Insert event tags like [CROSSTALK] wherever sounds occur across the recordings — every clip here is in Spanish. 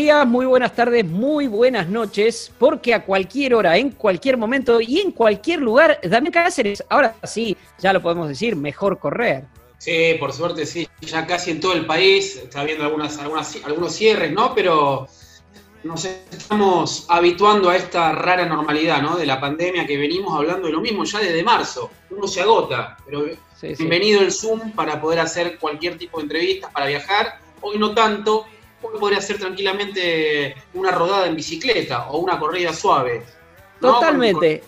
Días, muy buenas tardes, muy buenas noches, porque a cualquier hora, en cualquier momento y en cualquier lugar, Damián Cáceres, ahora sí, ya lo podemos decir, mejor correr. Sí, por suerte sí, ya casi en todo el país está habiendo algunas, algunas, algunos cierres, ¿no? Pero nos estamos habituando a esta rara normalidad, ¿no? De la pandemia que venimos hablando de lo mismo ya desde marzo. Uno se agota, pero bienvenido el Zoom para poder hacer cualquier tipo de entrevistas, para viajar. Hoy no tanto, uno podría hacer tranquilamente una rodada en bicicleta o una corrida suave. Totalmente.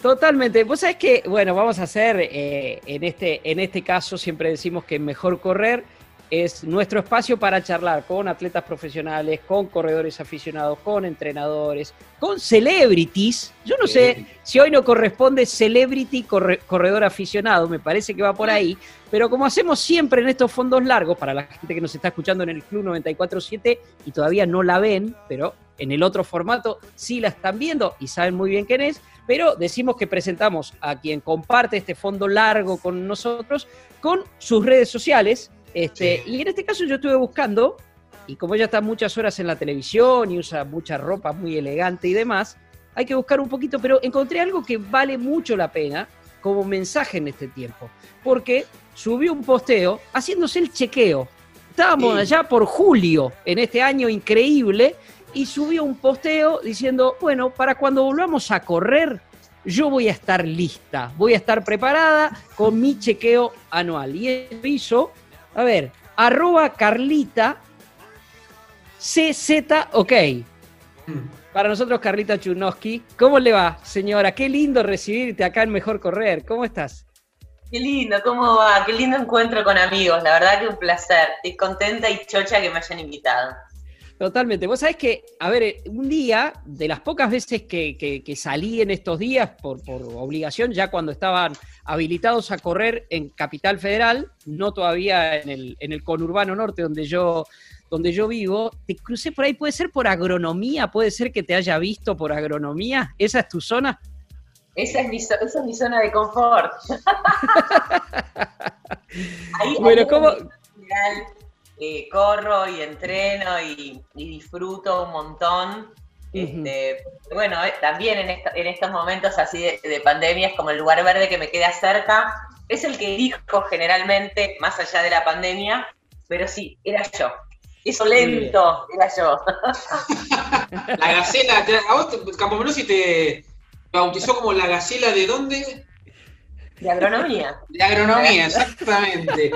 Totalmente. Vos sabés que, bueno, vamos a hacer, eh, en, este, en este caso siempre decimos que mejor correr es nuestro espacio para charlar con atletas profesionales, con corredores aficionados, con entrenadores, con celebrities. Yo no sé si hoy no corresponde celebrity corredor aficionado, me parece que va por ahí, pero como hacemos siempre en estos fondos largos, para la gente que nos está escuchando en el Club 947 y todavía no la ven, pero en el otro formato sí la están viendo y saben muy bien quién es, pero decimos que presentamos a quien comparte este fondo largo con nosotros con sus redes sociales este, Y en este caso yo estuve buscando, y como ella está muchas horas en la televisión y usa mucha ropa muy elegante y demás, hay que buscar un poquito, pero encontré algo que vale mucho la pena como mensaje en este tiempo, porque subió un posteo haciéndose el chequeo. Estábamos allá por julio, en este año increíble, y subió un posteo diciendo, bueno, para cuando volvamos a correr, yo voy a estar lista, voy a estar preparada con mi chequeo anual. Y eso hizo a ver, arroba Carlita CZ, ok. Para nosotros, Carlita Chunowski. ¿Cómo le va, señora? Qué lindo recibirte acá en Mejor Correr. ¿Cómo estás? Qué lindo, ¿cómo va? Qué lindo encuentro con amigos. La verdad que un placer. Estoy contenta y chocha que me hayan invitado. Totalmente. Vos sabés que, a ver, un día, de las pocas veces que, salí en estos días por, obligación, ya cuando estaban habilitados a correr en Capital Federal, no todavía en el, en el conurbano norte donde yo, donde yo vivo, te crucé por ahí, puede ser por agronomía, puede ser que te haya visto por agronomía, ¿esa es tu zona? Esa es mi, esa es mi zona de confort. [LAUGHS] bueno, ¿cómo? Eh, corro y entreno y, disfruto un montón. Este, bueno, eh, también en, en, estos momentos así de, pandemia es como el lugar verde que me queda cerca. Es el que elijo generalmente, más allá de la pandemia, pero sí, era yo. Eso lento, era yo. [LAUGHS] la gacela, a vos Campo te bautizó como la gacela de dónde? De agronomía. De agronomía, exactamente.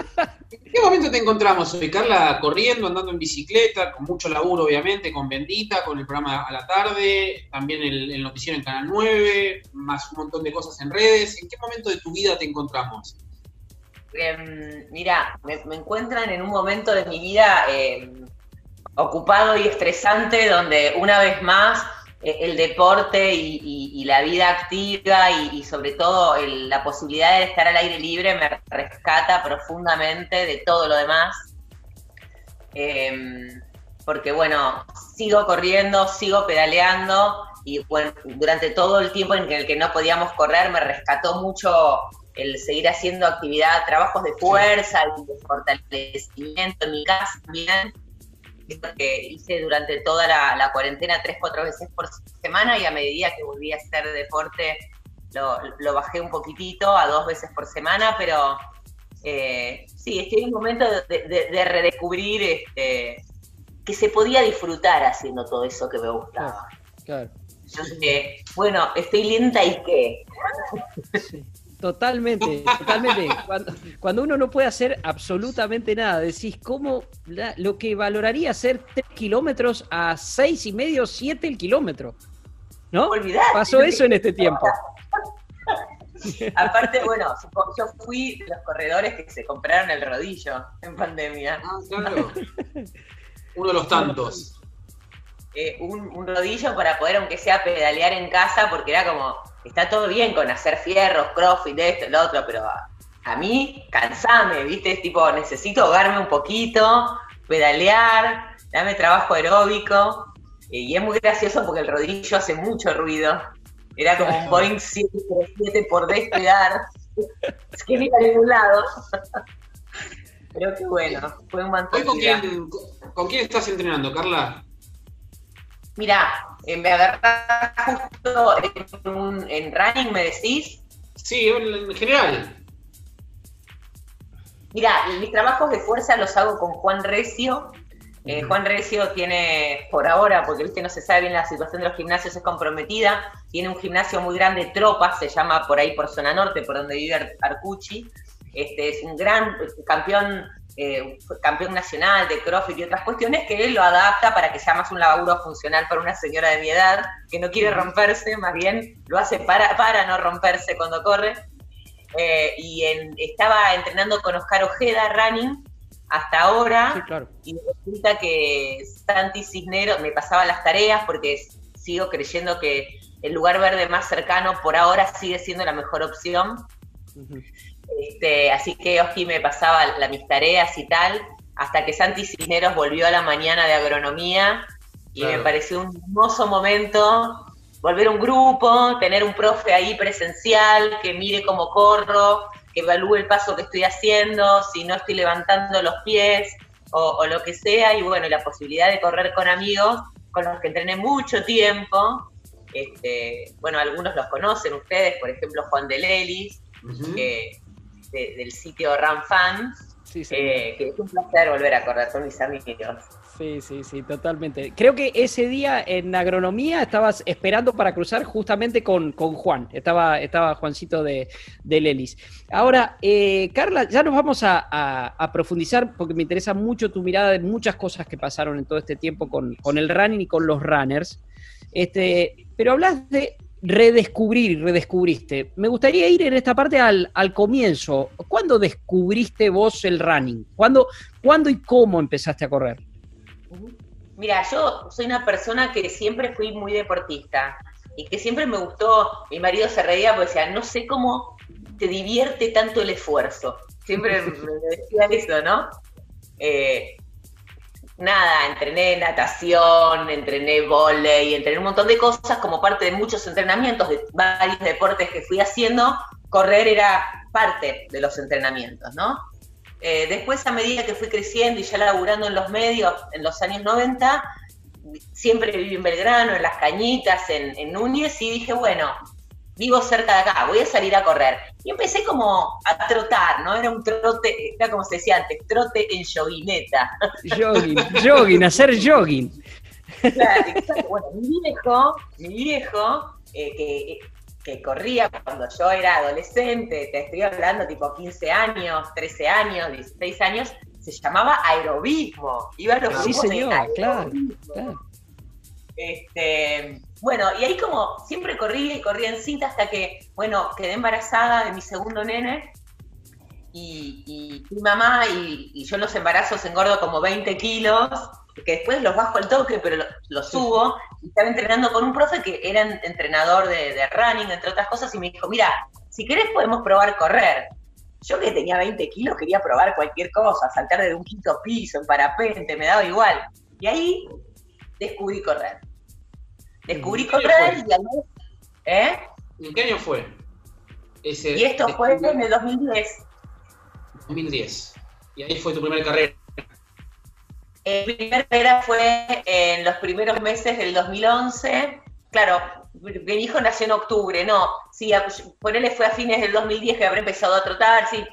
¿En qué momento te encontramos hoy, Carla? Corriendo, andando en bicicleta, con mucho laburo, obviamente, con Bendita, con el programa a la tarde, también el, noticiero en Canal 9, más un montón de cosas en redes. ¿En qué momento de tu vida te encontramos? Em, mira, me, encuentran en un momento de mi vida em, ocupado y estresante, donde una vez más el deporte y, la vida activa y, sobre todo la posibilidad de estar al aire libre me rescata profundamente de todo lo demás. Em, porque bueno, sigo corriendo, sigo pedaleando y bueno, durante todo el tiempo en el que no podíamos correr me rescató mucho el seguir haciendo actividad, trabajos de fuerza y de fortalecimiento en mi casa también que hice durante toda la, cuarentena tres, cuatro veces por semana y a medida que volví a hacer deporte lo, bajé un poquitito a dos veces por semana, pero eh, sí, estoy en un momento de, redescubrir este, que se podía disfrutar haciendo todo eso que me gustaba. Claro. bueno, estoy lenta y qué. Totalmente, totalmente. Cuando, uno no puede hacer absolutamente nada, decís, ¿cómo lo que valoraría hacer 3 kilómetros a seis y medio, 7 el kilómetro? ¿No? Pasó eso en este tiempo. [LAUGHS] Aparte, bueno, yo fui de los corredores que se compraron el rodillo en pandemia. Ah, claro. Uno de los tantos. Eh, un, rodillo para poder, aunque sea, pedalear en casa, porque era como, está todo bien con hacer fierros, crossfit, esto, lo otro, pero a, mí, cansame, ¿viste? Es tipo, necesito ahogarme un poquito, pedalear, dame trabajo aeróbico. y es muy gracioso porque el rodillo hace mucho ruido. Era como un Boeing [LAUGHS] 737 por despegar. es [LAUGHS] que mira a ningún lado. Pero qué bueno, fue un montón. ¿Con quién, ¿Con quién estás entrenando, Carla? Mira, eh, me agarras justo en, running, ¿me decís? Sí, en, general. Mira, mis trabajos de fuerza los hago con Juan Recio. Eh, Juan Recio tiene, por ahora, porque viste no se sabe bien la situación de los gimnasios, es comprometida. Tiene un gimnasio muy grande, Tropa, se llama por ahí por zona norte, por donde vive Arcucci. Este es un gran campeón eh, campeón nacional de CrossFit y otras cuestiones, que él lo adapta para que sea más un laburo funcional para una señora de mi edad, que no quiere romperse, más bien lo hace para, para no romperse cuando corre. Eh, y estaba entrenando con Oscar Ojeda, running, hasta ahora, y resulta que Santi Cisneros me pasaba las tareas porque sigo creyendo que el lugar verde más cercano por ahora sigue siendo la mejor opción. Este, así que Oski me pasaba mis tareas y tal, hasta que Santi Cisneros volvió a la mañana de agronomía y me pareció un hermoso momento volver a un grupo, tener un profe ahí presencial que mire cómo corro, que evalúe el paso que estoy haciendo, si no estoy levantando los pies o, lo que sea, y bueno, la posibilidad de correr con amigos con los que entrené mucho tiempo. Este, bueno, algunos los conocen ustedes, por ejemplo Juan de Lelis, que del sitio RunFan, eh, que es un placer volver a correr con mis amigos. Sí, sí, sí, totalmente. Creo que ese día en agronomía estabas esperando para cruzar justamente con, Juan. Estaba, estaba Juancito de, de Lelis. Ahora, eh, Carla, ya nos vamos a, profundizar porque me interesa mucho tu mirada de muchas cosas que pasaron en todo este tiempo con, con el running y con los runners. Este, pero hablas de redescubrir y redescubriste. Me gustaría ir en esta parte al, comienzo. ¿Cuándo descubriste vos el running? ¿Cuándo, ¿Cuándo y cómo empezaste a correr? Mira, yo soy una persona que siempre fui muy deportista y que siempre me gustó, mi marido se reía porque decía, no sé cómo te divierte tanto el esfuerzo. Siempre [LAUGHS] me decía eso, ¿no? Eh, nada, entrené natación, entrené volei, entrené un montón de cosas como parte de muchos entrenamientos, de varios deportes que fui haciendo, correr era parte de los entrenamientos, ¿no? Eh, después, a medida que fui creciendo y ya laburando en los medios en los años 90, siempre viví en Belgrano, en Las Cañitas, en, en Núñez, y dije, bueno, vivo cerca de acá, voy a salir a correr. Y empecé como a trotar, ¿no? Era un trote, era como se decía antes, trote en joguineta. Jogging, jogging, hacer jogging. Claro, Bueno, mi viejo, mi viejo, eh, que, que corría cuando yo era adolescente, te estoy hablando tipo 15 años, 13 años, 16 años, se llamaba aerobismo. Iba a los sí, señor, claro, claro. Este, bueno, y ahí como siempre corría y corría en cinta hasta que, bueno, quedé embarazada de mi segundo nene y, mi mamá y, yo en los embarazos engordo como 20 kilos, que después los bajo al toque, pero los, subo. Y estaba entrenando con un profe que era entrenador de, de, running, entre otras cosas, y me dijo, mira, si querés podemos probar correr. Yo que tenía 20 kilos quería probar cualquier cosa, saltar de un quinto piso, en parapente, me daba igual. Y ahí descubrí correr. Descubrí correr y ahí, ¿eh? ¿En qué año fue? Ese, y esto fue en el 2010. 2010. Y ahí fue tu primera carrera. Mi primera carrera fue en los primeros meses del 2011. Claro, mi hijo nació en octubre, no. Sí, ponele fue a fines del 2010 que habré empezado a trotar, sí.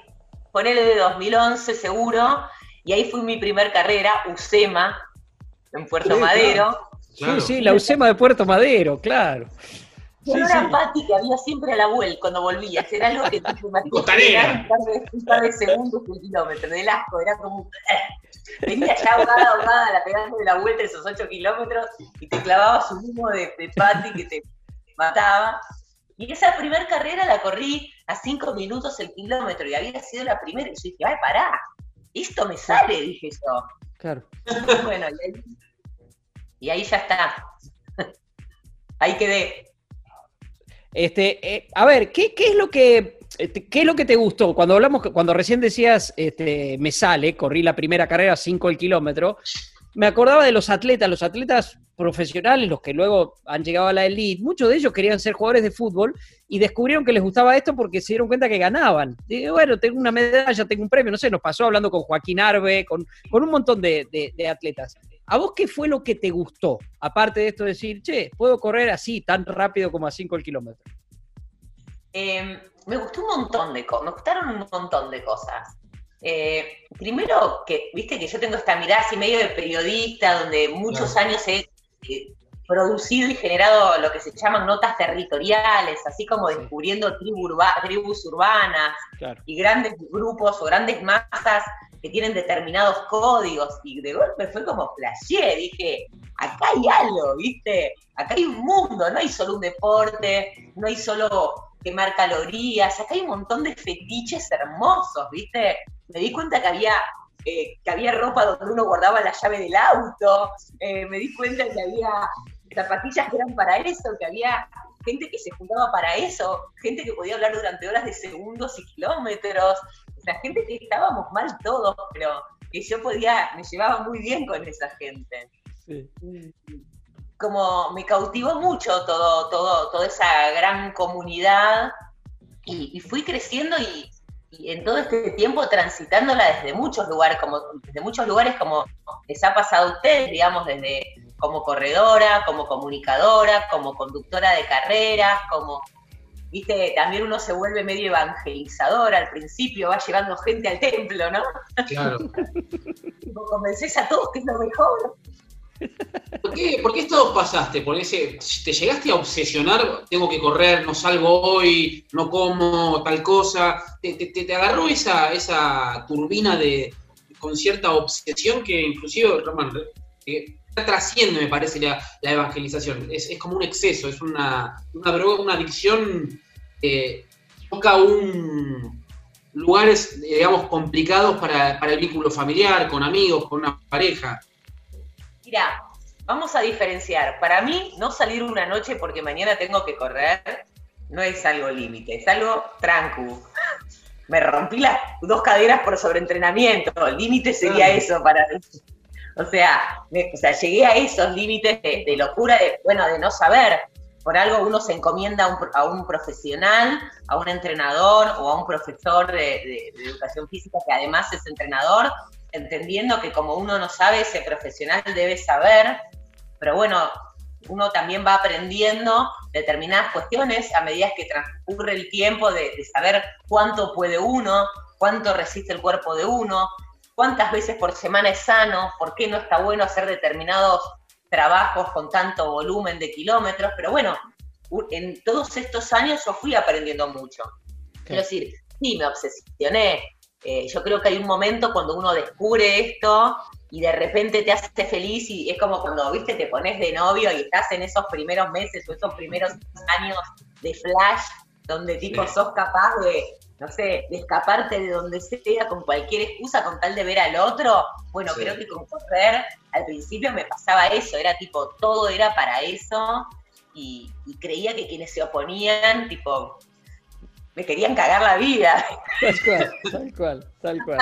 Ponele de 2011 seguro. Y ahí fue mi primera carrera, USEMA, en Puerto Madero. Sí, sí, la UCEMA de Puerto Madero, claro. Sí, era Pati que había siempre a la vuelta cuando volvías. Era algo que te [LAUGHS] de, un par de segundos un kilómetro. Del asco, era como. Venía ya ahogada, ahogada, la pegando de la vuelta esos 8 kilómetros y te clavabas un humo de, de Pati que te mataba. Y esa primera carrera la corrí a 5 minutos el kilómetro y había sido la primera. Y yo dije, ay, pará, esto me sale, dije yo. Claro. [LAUGHS] Bueno, y ahí, y ahí ya está. [LAUGHS] ahí quedé. Este, eh, a ver, ¿qué, es lo que, este, ¿qué es lo que te gustó? Cuando hablamos, cuando recién decías, este, me sale, corrí la primera carrera 5 el kilómetro, me acordaba de los atletas, los atletas profesionales, los que luego han llegado a la elite, muchos de ellos querían ser jugadores de fútbol y descubrieron que les gustaba esto porque se dieron cuenta que ganaban. Y, bueno, tengo una medalla, tengo un premio, no sé, nos pasó hablando con Joaquín Arbe, con, con un montón de, de, atletas. ¿A vos qué fue lo que te gustó? Aparte de esto de decir, che, puedo correr así, tan rápido como a 5 el kilómetro. Em, me gustó un montón de cosas, me gustaron un montón de cosas. Eh, primero, que viste que yo tengo esta mirada así medio de periodista, donde muchos años he producido y generado lo que se llaman notas territoriales, así como descubriendo tribus urbanas y grandes grupos o grandes masas que tienen determinados códigos. Y de golpe fue como flashé, dije, acá hay algo, ¿viste? Acá hay un mundo, no hay solo un deporte, no hay solo quemar calorías, acá hay un montón de fetiches hermosos, ¿viste? Me di cuenta que había eh, que había ropa donde uno guardaba la llave del auto, eh, me di cuenta que había zapatillas que eran para eso, que había gente que se juntaba para eso, gente que podía hablar durante horas de segundos y kilómetros, o sea, gente que estábamos mal todos, pero que yo podía, me llevaba muy bien con esa gente. Como me cautivó mucho todo, todo, toda esa gran comunidad y fui creciendo y, y en todo este tiempo transitándola desde muchos lugares, como desde muchos lugares como les ha pasado a ustedes, digamos, desde como corredora, como comunicadora, como conductora de carreras, como viste, también uno se vuelve medio evangelizador al principio, va llevando gente al templo, ¿no? Claro. [LAUGHS] convences a todos que es lo mejor. ¿Por qué, ¿Por qué esto pasaste? Por ese, ¿Te llegaste a obsesionar? Tengo que correr, no salgo hoy, no como tal cosa. ¿Te, te, agarró esa, esa turbina de, con cierta obsesión que inclusive, Roman, trasciende, me parece, la, evangelización? Es, es, como un exceso, es una, una droga, una adicción que toca un lugares, digamos, complicados para, para el vínculo familiar, con amigos, con una pareja. Mira, vamos a diferenciar. Para mí, no salir una noche porque mañana tengo que correr no es algo límite, es algo tranquilo. Me rompí las dos caderas por sobreentrenamiento. Límite sería eso para mí. O sea, o sea, llegué a esos límites de, locura, de, bueno, de no saber. Por algo uno se encomienda a un, profesional, a un entrenador o a un profesor de educación física que además es entrenador, entendiendo que como uno no sabe, ese profesional debe saber, pero bueno, uno también va aprendiendo determinadas cuestiones a medida que transcurre el tiempo de, saber cuánto puede uno, cuánto resiste el cuerpo de uno, cuántas veces por semana es sano, por qué no está bueno hacer determinados trabajos con tanto volumen de kilómetros, pero bueno, en todos estos años yo fui aprendiendo mucho. Quiero decir, sí, me obsesioné, eh, yo creo que hay un momento cuando uno descubre esto y de repente te hace feliz y es como cuando, viste, te pones de novio y estás en esos primeros meses o esos primeros años de flash donde tipo sos capaz de, no sé, de escaparte de donde sea con cualquier excusa con tal de ver al otro. Bueno, creo que con correr al principio me pasaba eso, era tipo, todo era para eso y, y creía que quienes se oponían, tipo, me querían cagar la vida. Tal cual, tal cual, tal cual.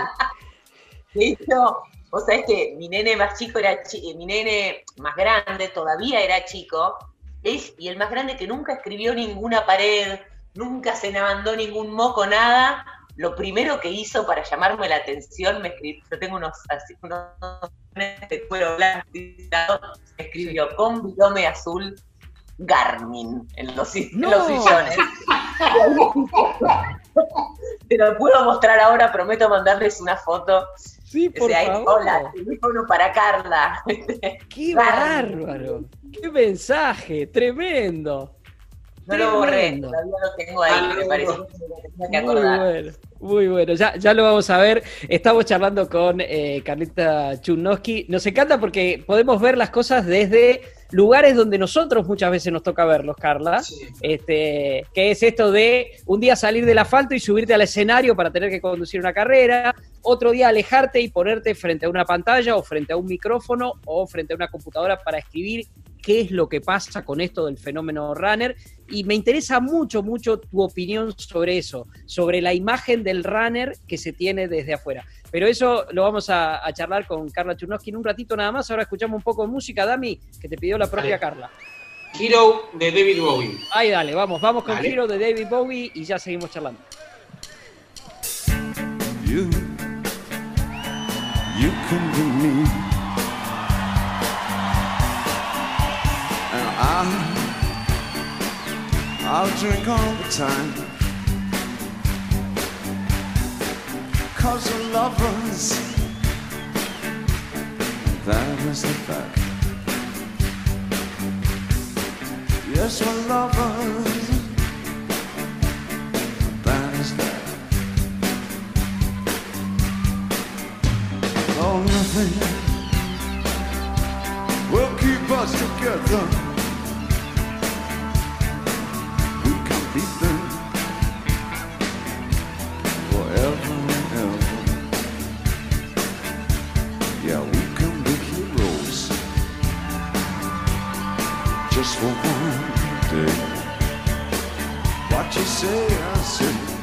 De hecho, vos sabés que mi nene más chico era, eh, mi nene más grande todavía era chico, es, y el más grande que nunca escribió ninguna pared, nunca se le mandó ningún moco, nada, lo primero que hizo para llamarme la atención, me escribió, yo tengo unos, así, unos de cuero blanco, me escribió con bidome azul Garmin en los, los sillones. [LAUGHS] Te lo puedo mostrar ahora, prometo mandarles una foto. Sí, por favor. Hola, teléfono para Carla. [LAUGHS] ¡Qué bárbaro! ¡Qué mensaje! ¡Tremendo! No lo borré, todavía lo tengo ahí, ah, me pareció que tenía que acordar. Muy bueno, muy bueno, ya, ya lo vamos a ver. Estamos charlando con eh, Carlita Chunowski. Nos encanta porque podemos ver las cosas desde lugares donde nosotros muchas veces nos toca verlos, Carla. Este, que es esto de un día salir del asfalto y subirte al escenario para tener que conducir una carrera, otro día alejarte y ponerte frente a una pantalla o frente a un micrófono o frente a una computadora para escribir qué es lo que pasa con esto del fenómeno runner y me interesa mucho, mucho tu opinión sobre eso, sobre la imagen del runner que se tiene desde afuera. Pero eso lo vamos a, charlar con Carla Churnowski en un ratito nada más. Ahora escuchamos un poco de música, Dami, que te pidió la propia Carla. Hero de David Bowie. Ahí dale, vamos, vamos con Hero de David Bowie y ya seguimos charlando. You, you can be me. I'll, I'll drink all the time. Cause we're lovers, that is the fact. Yes, we're lovers, that is that. Oh, nothing will keep us together. just one day. What you say, I said.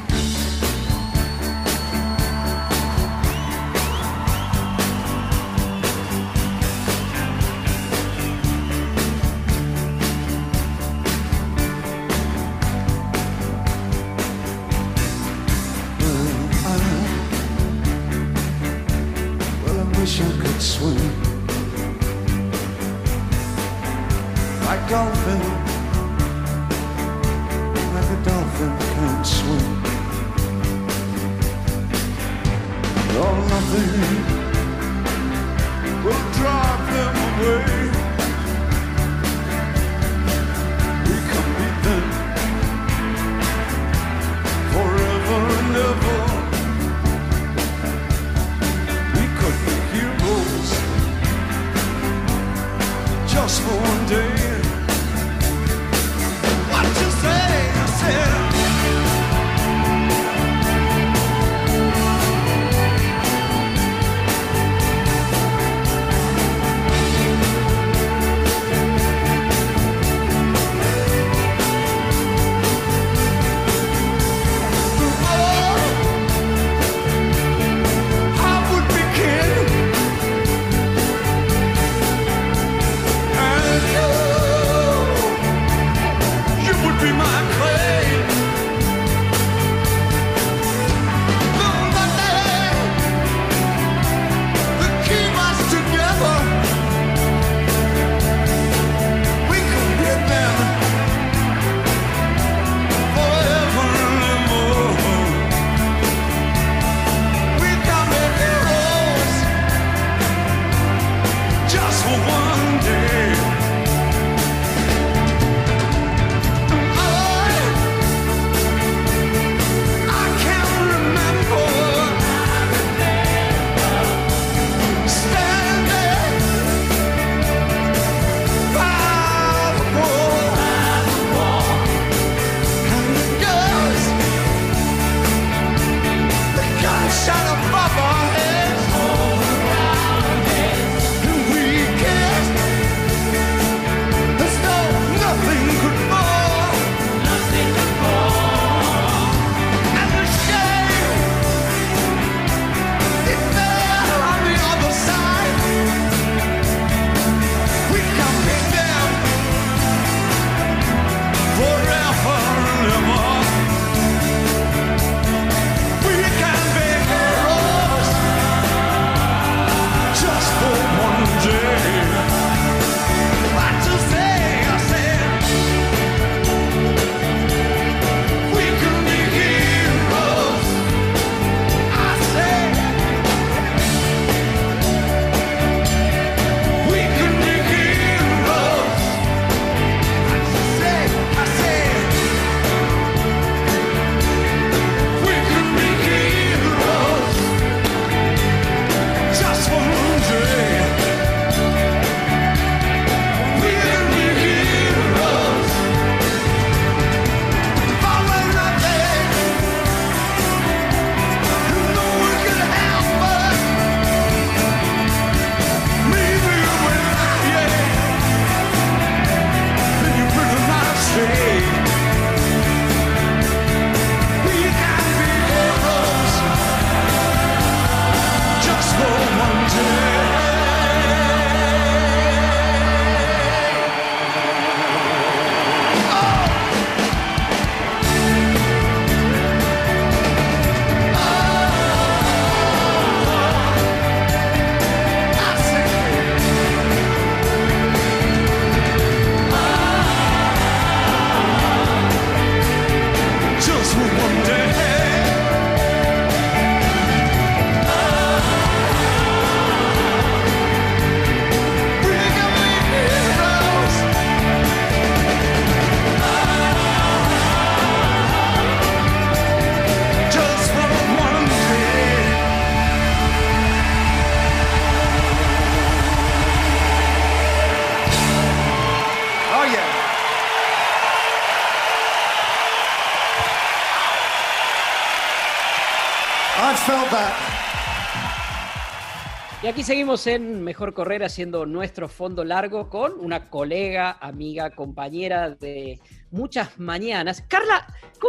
Aquí seguimos en Mejor Correr haciendo nuestro fondo largo con una colega, amiga, compañera de muchas mañanas. Carla,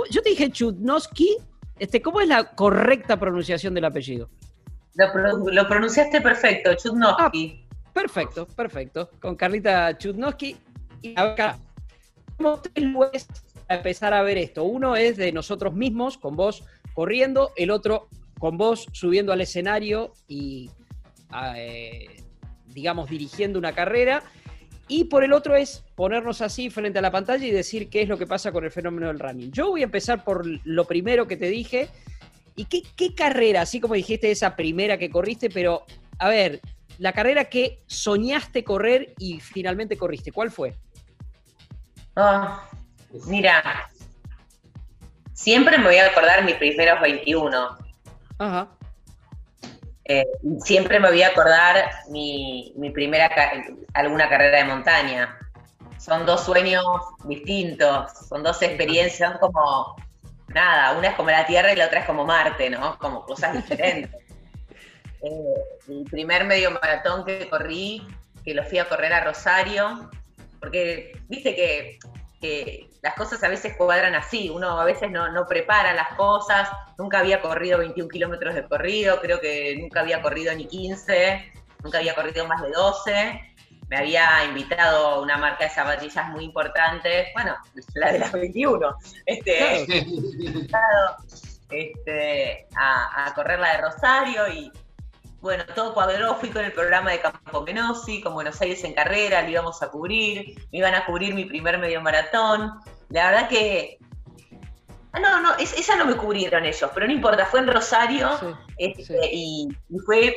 yo te dije Chudnowski, este, ¿cómo es la correcta pronunciación del apellido? Lo, pronunciaste perfecto, Chudnowski. Ah, perfecto, perfecto. Con Carlita Chudnowski. Y acá, tenemos tres lugares a empezar a ver esto. Uno es de nosotros mismos, con vos corriendo, el otro con vos subiendo al escenario y, eh, digamos, dirigiendo una carrera. Y por el otro es ponernos así frente a la pantalla y decir qué es lo que pasa con el fenómeno del running. Yo voy a empezar por lo primero que te dije. ¿Y qué, carrera, así como dijiste esa primera que corriste, pero a ver, la carrera que soñaste correr y finalmente corriste, ¿cuál fue? Ah, mira, siempre me voy a acordar mis primeros 21. Ajá. Eh, siempre me voy a acordar mi, primera, alguna carrera de montaña. Son dos sueños distintos, son dos experiencias, son como, nada, una es como la Tierra y la otra es como Marte, ¿no? Como cosas diferentes. [LAUGHS] eh, el primer medio maratón que corrí, que lo fui a correr a Rosario, porque viste que que las cosas a veces cuadran así, uno a veces no, prepara las cosas, nunca había corrido 21 kilómetros de corrido, creo que nunca había corrido ni 15, nunca había corrido más de 12, me había invitado una marca de zapatillas muy importante, bueno, la de las 21, este, [LAUGHS] este, a, a correr la de Rosario y bueno, todo cuadró, fui con el programa de Campo Menosi, con Buenos Aires en carrera, lo íbamos a cubrir, me iban a cubrir mi primer medio maratón. La verdad que. Ah, no, no, esa no me cubrieron ellos, pero no importa, fue en Rosario este, Y, fue,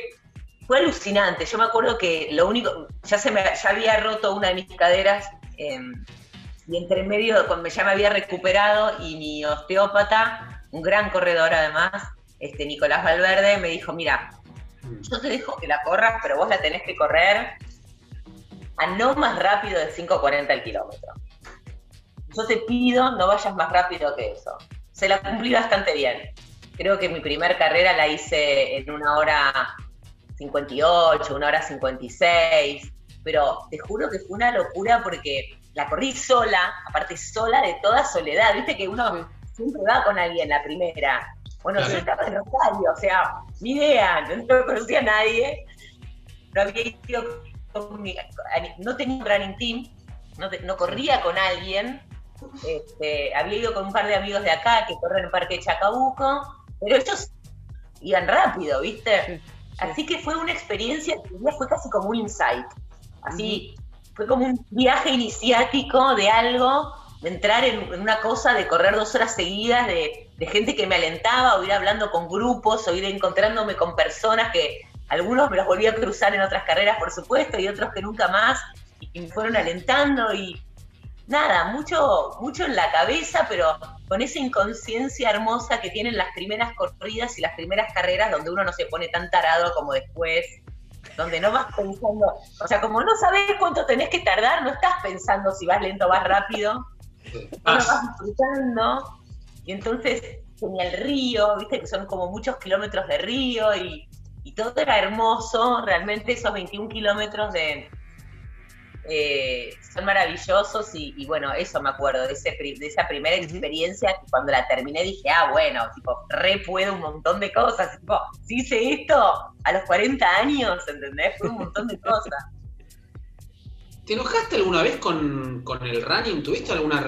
fue alucinante. Yo me acuerdo que lo único, ya se me ya había roto una de mis caderas em, y entre medio, cuando ya me había recuperado y mi osteópata, un gran corredor además, este Nicolás Valverde, me dijo, mira, yo te dejo que la corras, pero vos la tenés que correr a no más rápido de 5.40 el kilómetro. Yo te pido no vayas más rápido que eso. Se la cumplí bastante bien. Creo que mi primer carrera la hice en una hora 58, una hora 56, pero te juro que fue una locura porque la corrí sola, aparte sola de toda soledad. Viste que uno siempre va con alguien la primera. Bueno, yo estaba en Rosario, o sea, ni idea, no conocía a nadie, no había ido no tenía un running team, no, corría con alguien, este, había ido con un par de amigos de acá que corren en el Parque de Chacabuco, pero ellos iban rápido, ¿viste? Así que fue una experiencia que fue casi como un insight, así, fue como un viaje iniciático de algo, entrar en, una cosa, de correr dos horas seguidas, de de gente que me alentaba, o ir hablando con grupos, o ir encontrándome con personas que algunos me los volví a cruzar en otras carreras, por supuesto, y otros que nunca más, y me fueron alentando y nada, mucho, mucho en la cabeza, pero con esa inconsciencia hermosa que tienen las primeras corridas y las primeras carreras donde uno no se pone tan tarado como después, donde no vas pensando, o sea, como no sabes cuánto tenés que tardar, no estás pensando si vas lento o vas rápido, [LAUGHS] vas disfrutando y entonces tenía el río, viste que son como muchos kilómetros de río y, todo era hermoso, realmente esos 21 kilómetros de, eh, son maravillosos y, bueno, eso me acuerdo de, ese, de esa primera experiencia que cuando la terminé dije, ah, bueno, tipo, re puedo un montón de cosas, tipo, si hice esto a los 40 años, ¿entendés? Fue un montón de cosas. ¿Te enojaste alguna vez con, el running? ¿Tuviste alguna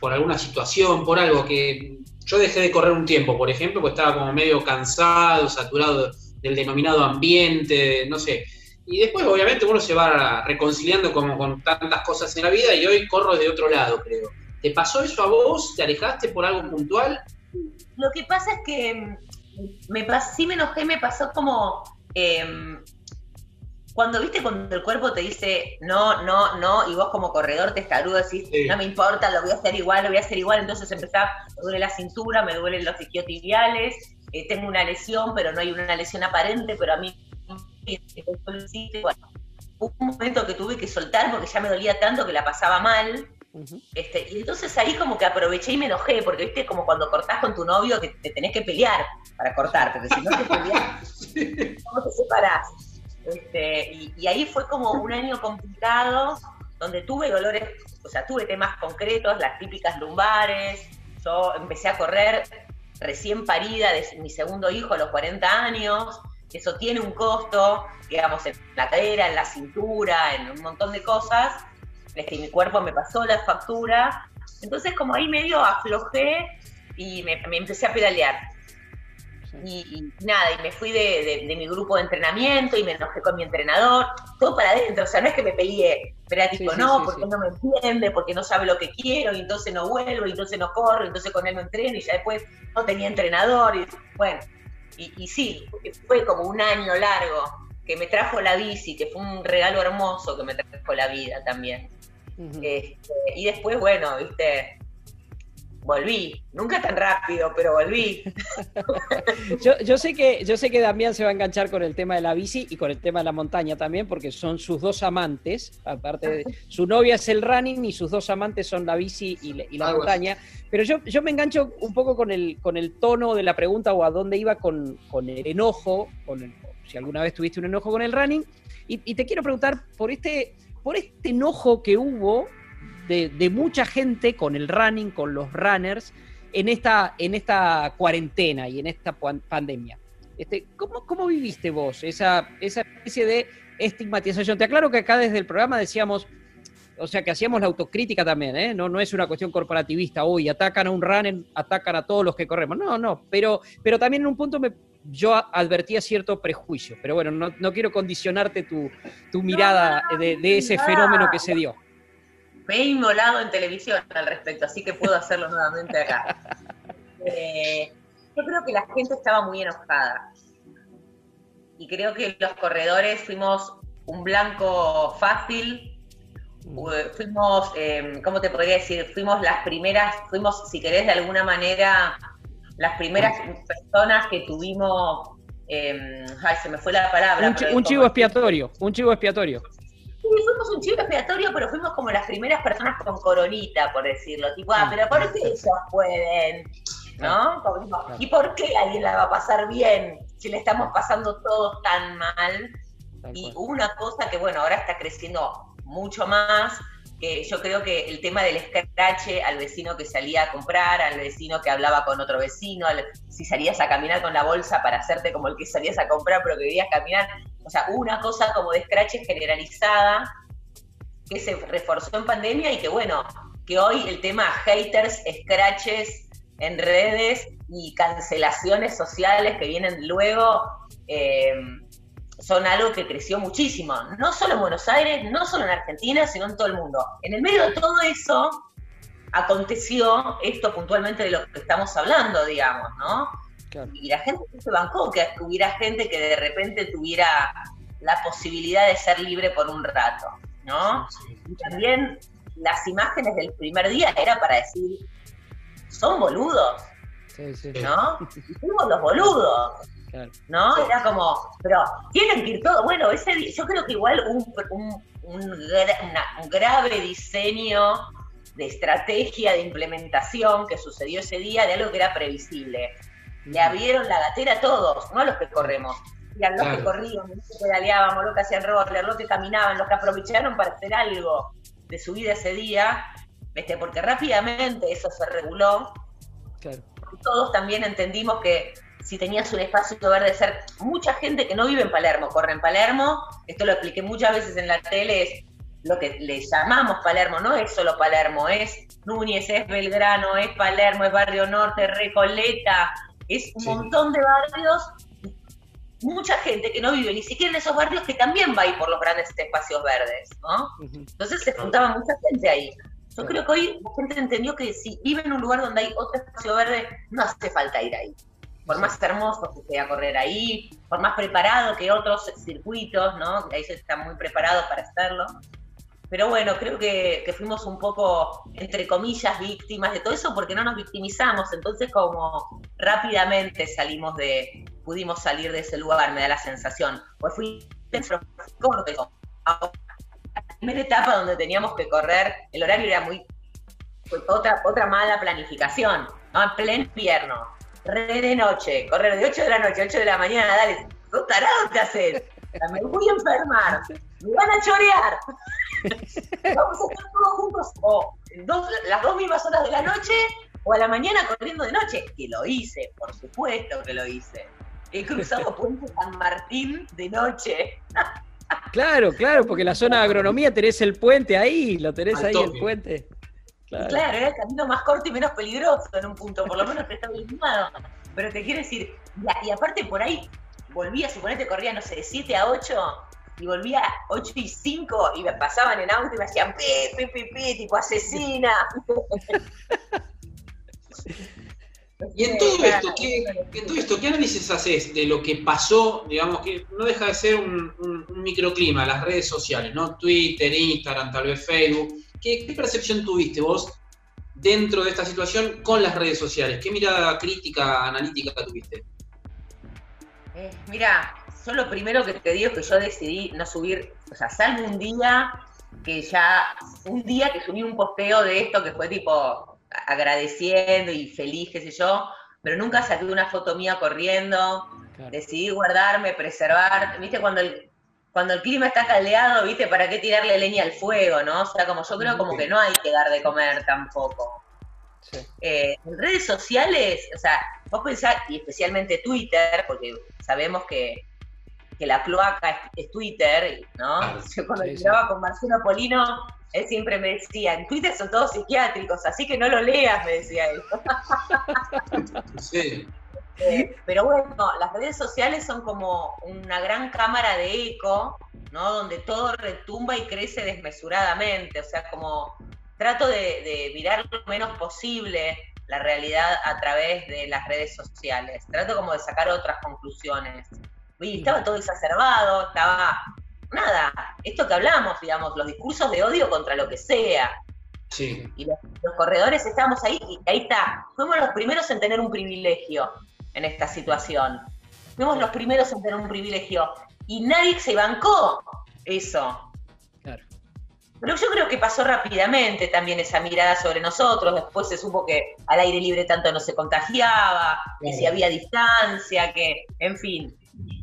por alguna situación, por algo que yo dejé de correr un tiempo, por ejemplo, porque estaba como medio cansado, saturado del denominado ambiente, no sé. Y después, obviamente, uno se va reconciliando como con tantas cosas en la vida y hoy corro de otro lado, creo. ¿Te pasó eso a vos? ¿Te alejaste por algo puntual? Lo que pasa es que me sí me enojé, me pasó como em, cuando viste cuando el cuerpo te dice no, no, no, y vos como corredor te estarudas decís, no me importa, lo voy a hacer igual, lo voy a hacer igual, entonces empezás, me duele la cintura, me duelen los isquiotibiales, eh, tengo una lesión, pero no hay una lesión aparente, pero a mí bueno, hubo un momento que tuve que soltar porque ya me dolía tanto que la pasaba mal, este, y entonces ahí como que aproveché y me enojé, porque viste como cuando cortás con tu novio que te tenés que pelear para cortar, porque si no te peleas, [LAUGHS] ¿cómo te separás? Este, y, ahí fue como un año complicado, donde tuve dolores, o sea, tuve temas concretos, las típicas lumbares, yo empecé a correr recién parida de mi segundo hijo a los 40 años, eso tiene un costo, digamos, en la cadera, en la cintura, en un montón de cosas, que mi cuerpo me pasó la factura, entonces como ahí medio aflojé y me, empecé a pedalear. Y, nada, y me fui de, mi grupo de entrenamiento y me enojé con mi entrenador, todo para adentro, o sea, no es que me peleé, pero era tipo, no, porque no me entiende, porque no sabe lo que quiero, y entonces no vuelvo, y entonces no corro, y entonces con él no entreno, y ya después no tenía entrenador, y bueno, y, y sí, fue como un año largo que me trajo la bici, que fue un regalo hermoso que me trajo la vida también. Este, y después, bueno, viste, volví. Nunca tan rápido, pero volví. [LAUGHS] yo, sé que, yo sé que Damián se va a enganchar con el tema de la bici y con el tema de la montaña también, porque son sus dos amantes. Aparte de [LAUGHS] su novia es el running y sus dos amantes son la bici y, la montaña. Pero yo, yo me engancho un poco con el, con el tono de la pregunta o a dónde iba con, el enojo, con si alguna vez tuviste un enojo con el running. y te quiero preguntar por este por este enojo que hubo de, mucha gente con el running, con los runners, en esta, en esta cuarentena y en esta pandemia. Este, ¿cómo, ¿Cómo viviste vos esa, esa especie de estigmatización? Te aclaro que acá desde el programa decíamos, o sea, que hacíamos la autocrítica también, ¿eh? No, no es una cuestión corporativista, hoy atacan a un runner, atacan a todos los que corremos. No, no, pero, pero también en un punto me, yo advertía cierto prejuicio, pero bueno, no, quiero condicionarte tu, mirada de, ese fenómeno que se dio. Me he inmolado en televisión al respecto, así que puedo hacerlo nuevamente acá. Eh, yo creo que la gente estaba muy enojada. Y creo que los corredores fuimos un blanco fácil. Mm. Fuimos, eh, ¿cómo te podría decir? Fuimos las primeras, fuimos, si querés, de alguna manera, las primeras personas que tuvimos, em, ay, se me fue la palabra. Un, chivo expiatorio, un chivo expiatorio. Sí, fuimos un chivo expiatorio, pero fuimos como las primeras personas con coronita, por decirlo. Tipo, ah, pero ¿por qué ellos pueden? ¿No? ¿Y por qué alguien la va a pasar bien si le estamos pasando todos tan mal? Y una cosa que, bueno, ahora está creciendo mucho más, yo creo que el tema del escrache al vecino que salía a comprar, al vecino que hablaba con otro vecino, si salías a caminar con la bolsa para hacerte como el que salías a comprar pero que querías caminar, o sea, una cosa como de escrache generalizada que se reforzó en pandemia y que bueno, que hoy el tema haters, scratches en redes y cancelaciones sociales que vienen luego, eh, son algo que creció muchísimo, no solo en Buenos Aires, no solo en Argentina, sino en todo el mundo. En el medio de todo eso aconteció esto puntualmente de lo que estamos hablando, digamos, ¿no? Y la gente se bancó que hubiera gente que de repente tuviera la posibilidad de ser libre por un rato, ¿no? Y también las imágenes del primer día era para decir, son boludos, ¿no? Somos los boludos. ¿No? Era como, pero tienen que ir todo. Bueno, ese yo creo que igual un, un, grave diseño de estrategia de implementación que sucedió ese día de algo que era previsible. Le abrieron la gatera a todos, no a los que corremos. Y a los que corrían, los que pedaleábamos, los que hacían roller, los que caminaban, los que aprovecharon para hacer algo de su vida ese día, este, porque rápidamente eso se reguló. Todos también entendimos que si tenías un espacio verde ser mucha gente que no vive en Palermo, corre en Palermo, esto lo expliqué muchas veces en la tele, es lo que le llamamos Palermo, no es solo Palermo, es Núñez, es Belgrano, es Palermo, es Barrio Norte, Recoleta, es un montón de barrios, mucha gente que no vive ni siquiera en esos barrios que también va a ir por los grandes espacios verdes, ¿no? Entonces se juntaba mucha gente ahí. Yo creo que hoy la gente entendió que si vive en un lugar donde hay otro espacio verde, no hace falta ir ahí por más hermoso que sea correr ahí, por más preparado que otros circuitos, ¿no? Ahí se está muy preparado para hacerlo. Pero bueno, creo que, fuimos un poco, entre comillas, víctimas de todo eso porque no nos victimizamos. Entonces, como rápidamente salimos de, pudimos salir de ese lugar, me da la sensación. Pues fui corto. La primera etapa donde teníamos que correr, el horario era muy otra, otra mala planificación, ¿no? En pleno invierno, re de noche, correr de 8 de la noche a 8 de la mañana, dale, ¿tú tarado te haces? Me voy a enfermar, me van a chorear. [LAUGHS] Vamos a estar todos juntos o las dos mismas horas de la noche o a la mañana corriendo de noche. Que lo hice, por supuesto que lo hice. He cruzado [LAUGHS] Puente San Martín de noche. Claro, claro, porque la zona de agronomía tenés el puente ahí, lo tenés ahí el puente. Claro. era el camino más corto y menos peligroso en un punto, por lo menos que estaba iluminado. Pero te quiero decir, y, aparte por ahí volvía, suponete, corría, no sé, de 7 a 8, y volvía a 8 y 5 y me pasaban en auto y me hacían pi, pi, pi, pi, tipo asesina. [LAUGHS] Y en todo, esto, ¿qué, en todo esto, ¿qué análisis haces de lo que pasó? Digamos que no deja de ser un, microclima, las redes sociales, ¿no? Twitter, Instagram, tal vez Facebook. ¿Qué, percepción tuviste vos dentro de esta situación con las redes sociales? ¿Qué mirada crítica, analítica tuviste? Eh, mira, yo lo primero que te digo es que yo decidí no subir, o sea, salvo un día que ya, un día que subí un posteo de esto que fue tipo, agradeciendo y feliz, qué sé yo, pero nunca saqué una foto mía corriendo, decidí guardarme, preservar, viste, cuando el, cuando el clima está caldeado, viste, ¿para qué tirarle leña al fuego, no? O sea, como yo creo como que no hay que dar de comer tampoco. Eh, en redes sociales, o sea, vos pensás, y especialmente Twitter, porque sabemos que, la cloaca es, Twitter, ¿no? [LAUGHS] Yo cuando sí, con Marcelo Polino, él siempre me decía, en Twitter son todos psiquiátricos, así que no lo leas, me decía él. [LAUGHS] Sí. Eh, pero bueno, las redes sociales son como una gran cámara de eco, ¿no? Donde todo retumba y crece desmesuradamente. O sea, como trato de, mirar lo menos posible la realidad a través de las redes sociales. Trato como de sacar otras conclusiones. Estaba todo exacerbado, estaba nada, esto que hablamos, digamos, los discursos de odio contra lo que sea. Sí. Y los, corredores estábamos ahí y ahí está. Fuimos los primeros en tener un privilegio en esta situación. Fuimos los primeros en tener un privilegio. Y nadie se bancó eso. Claro. Pero yo creo que pasó rápidamente también esa mirada sobre nosotros. Después se supo que al aire libre tanto no se contagiaba, que si había distancia, que, en fin.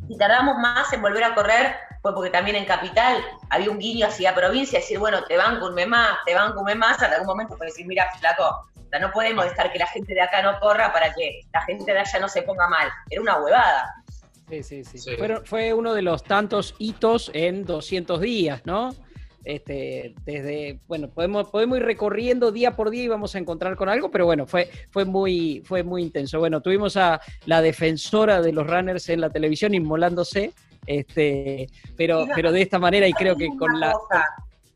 Y tardamos más en volver a correr fue porque también en Capital había un guiño hacia provincia, decir, bueno, te banco un mes más, te banco un mes más, en algún momento fue decir, mira, flaco, no podemos estar que la gente de acá no corra para que la gente de allá no se ponga mal. Era una huevada. Sí, sí, sí. Fue, uno de los tantos hitos en 200 días, ¿no? Este, desde, bueno, podemos, podemos ir recorriendo día por día y vamos a encontrar con algo, pero bueno, fue, fue, muy, fue muy intenso. Bueno, tuvimos a la defensora de los runners en la televisión inmolándose, este, pero, pero de esta manera y creo que con la...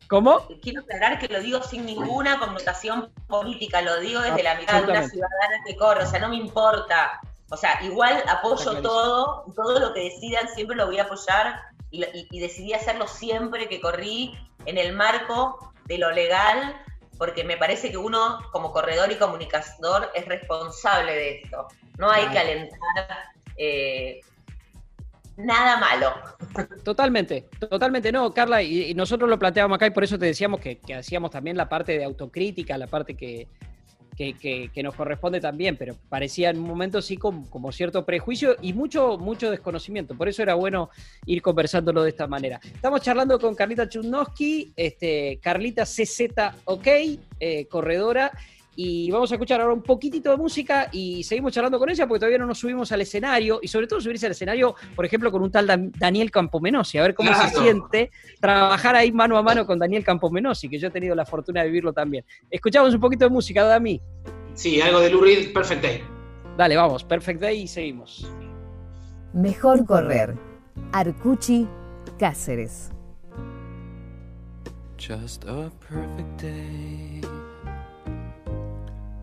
¿Cómo? Quiero aclarar que lo digo sin ninguna connotación política, lo digo desde la mitad de una ciudadana que corre, o sea, no me importa. O sea, igual apoyo todo, todo lo que decidan siempre lo voy a apoyar y, decidí hacerlo siempre que corrí en el marco de lo legal, porque me parece que uno como corredor y comunicador es responsable de esto. No hay que alentar eh, nada malo. Totalmente, totalmente no, Carla, y, nosotros lo planteábamos acá y por eso te decíamos que, hacíamos también la parte de autocrítica, la parte que, que, nos corresponde también, pero parecía en un momento sí como, como, cierto prejuicio y mucho, mucho desconocimiento. Por eso era bueno ir conversándolo de esta manera. Estamos charlando con Carlita Chudnowski, este, Carlita CZ OK, eh, corredora, y vamos a escuchar ahora un poquitito de música y seguimos charlando con ella porque todavía no nos subimos al escenario y sobre todo subirse al escenario, por ejemplo, con un tal Daniel Campomenosi, a ver cómo se siente trabajar ahí mano a mano con Daniel Campomenosi, que yo he tenido la fortuna de vivirlo también. Escuchamos un poquito de música, Dami. Sí, algo de Lou Reed, Perfect Day. Dale, vamos, Perfect Day y seguimos. Mejor correr. Arcuchi Cáceres. Just a perfect day.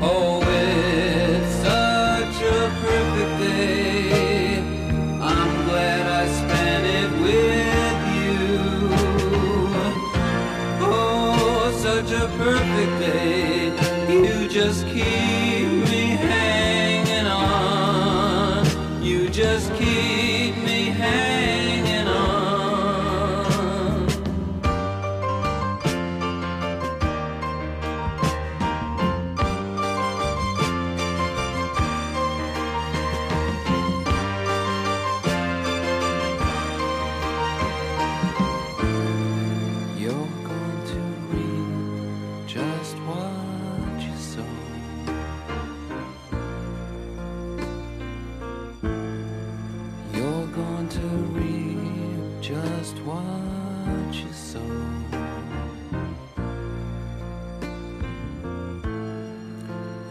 Oh,